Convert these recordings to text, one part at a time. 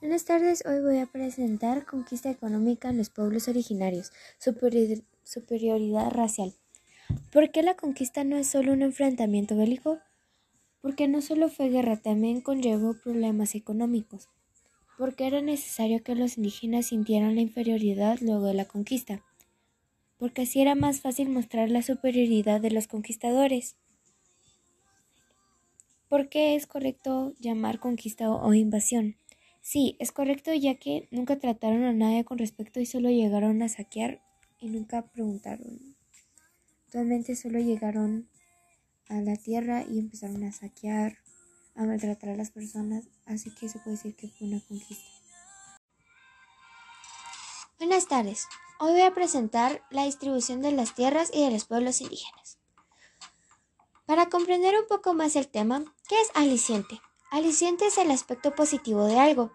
Buenas tardes, hoy voy a presentar Conquista económica en los pueblos originarios, superioridad racial. ¿Por qué la conquista no es solo un enfrentamiento bélico? Porque no solo fue guerra, también conllevó problemas económicos. Porque era necesario que los indígenas sintieran la inferioridad luego de la conquista. Porque así era más fácil mostrar la superioridad de los conquistadores. ¿Por qué es correcto llamar conquista o invasión? Sí, es correcto ya que nunca trataron a nadie con respeto y solo llegaron a saquear y nunca preguntaron. Actualmente solo llegaron a la tierra y empezaron a saquear, a maltratar a las personas, así que se puede decir que fue una conquista. Buenas tardes. Hoy voy a presentar la distribución de las tierras y de los pueblos indígenas. Para comprender un poco más el tema, ¿qué es aliciente? Aliciente es el aspecto positivo de algo,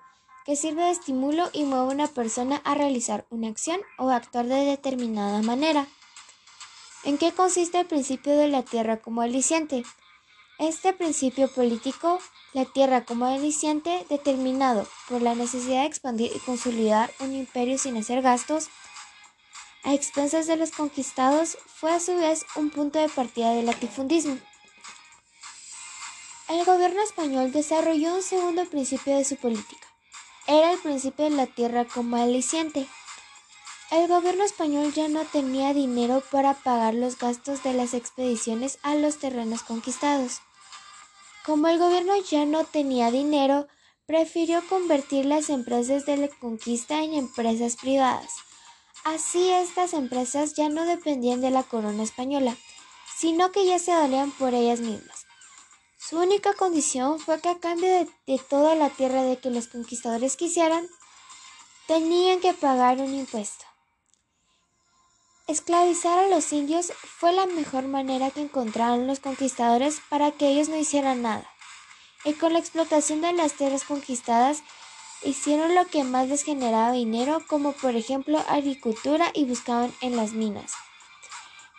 que sirve de estímulo y mueve a una persona a realizar una acción o actuar de determinada manera. ¿En qué consiste el principio de la tierra como aliciente? Este principio político, la tierra como aliciente, determinado por la necesidad de expandir y consolidar un imperio sin hacer gastos, a expensas de los conquistados, fue a su vez un punto de partida del latifundismo. El gobierno español desarrolló un segundo principio de su política. Era el principio de la tierra como aliciente. El gobierno español ya no tenía dinero para pagar los gastos de las expediciones a los terrenos conquistados. Como el gobierno ya no tenía dinero, prefirió convertir las empresas de la conquista en empresas privadas. Así estas empresas ya no dependían de la corona española, sino que ya se valían por ellas mismas. Su única condición fue que a cambio de, toda la tierra de que los conquistadores quisieran, tenían que pagar un impuesto. Esclavizar a los indios fue la mejor manera que encontraron los conquistadores para que ellos no hicieran nada. Y con la explotación de las tierras conquistadas, hicieron lo que más les generaba dinero, como por ejemplo agricultura y buscaban en las minas.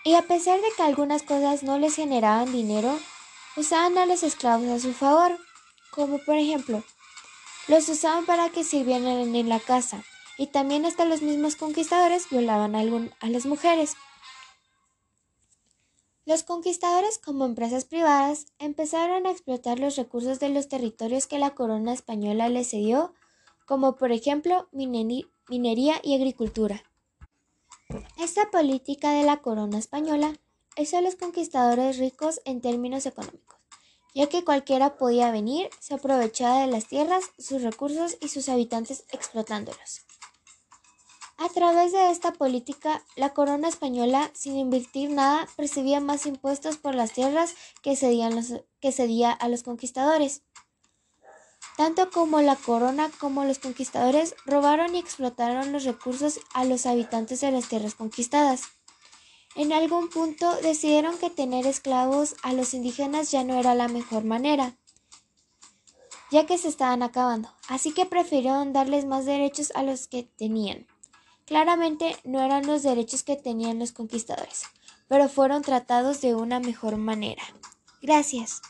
Y a pesar de que algunas cosas no les generaban dinero, usaban a los esclavos a su favor, como por ejemplo, los usaban para que sirvieran en la casa, y también hasta los mismos conquistadores violaban a, las mujeres. Los conquistadores como empresas privadas empezaron a explotar los recursos de los territorios que la corona española les cedió, como por ejemplo minería y agricultura. Esta política de la corona española hizo a los conquistadores ricos en términos económicos, ya que cualquiera podía venir, se aprovechaba de las tierras, sus recursos y sus habitantes explotándolos. A través de esta política, la corona española, sin invertir nada, percibía más impuestos por las tierras que, cedían que cedía a los conquistadores. Tanto como la corona como los conquistadores robaron y explotaron los recursos a los habitantes de las tierras conquistadas. En algún punto decidieron que tener esclavos a los indígenas ya no era la mejor manera, ya que se estaban acabando, así que prefirieron darles más derechos a los que tenían. Claramente no eran los derechos que tenían los conquistadores, pero fueron tratados de una mejor manera. Gracias.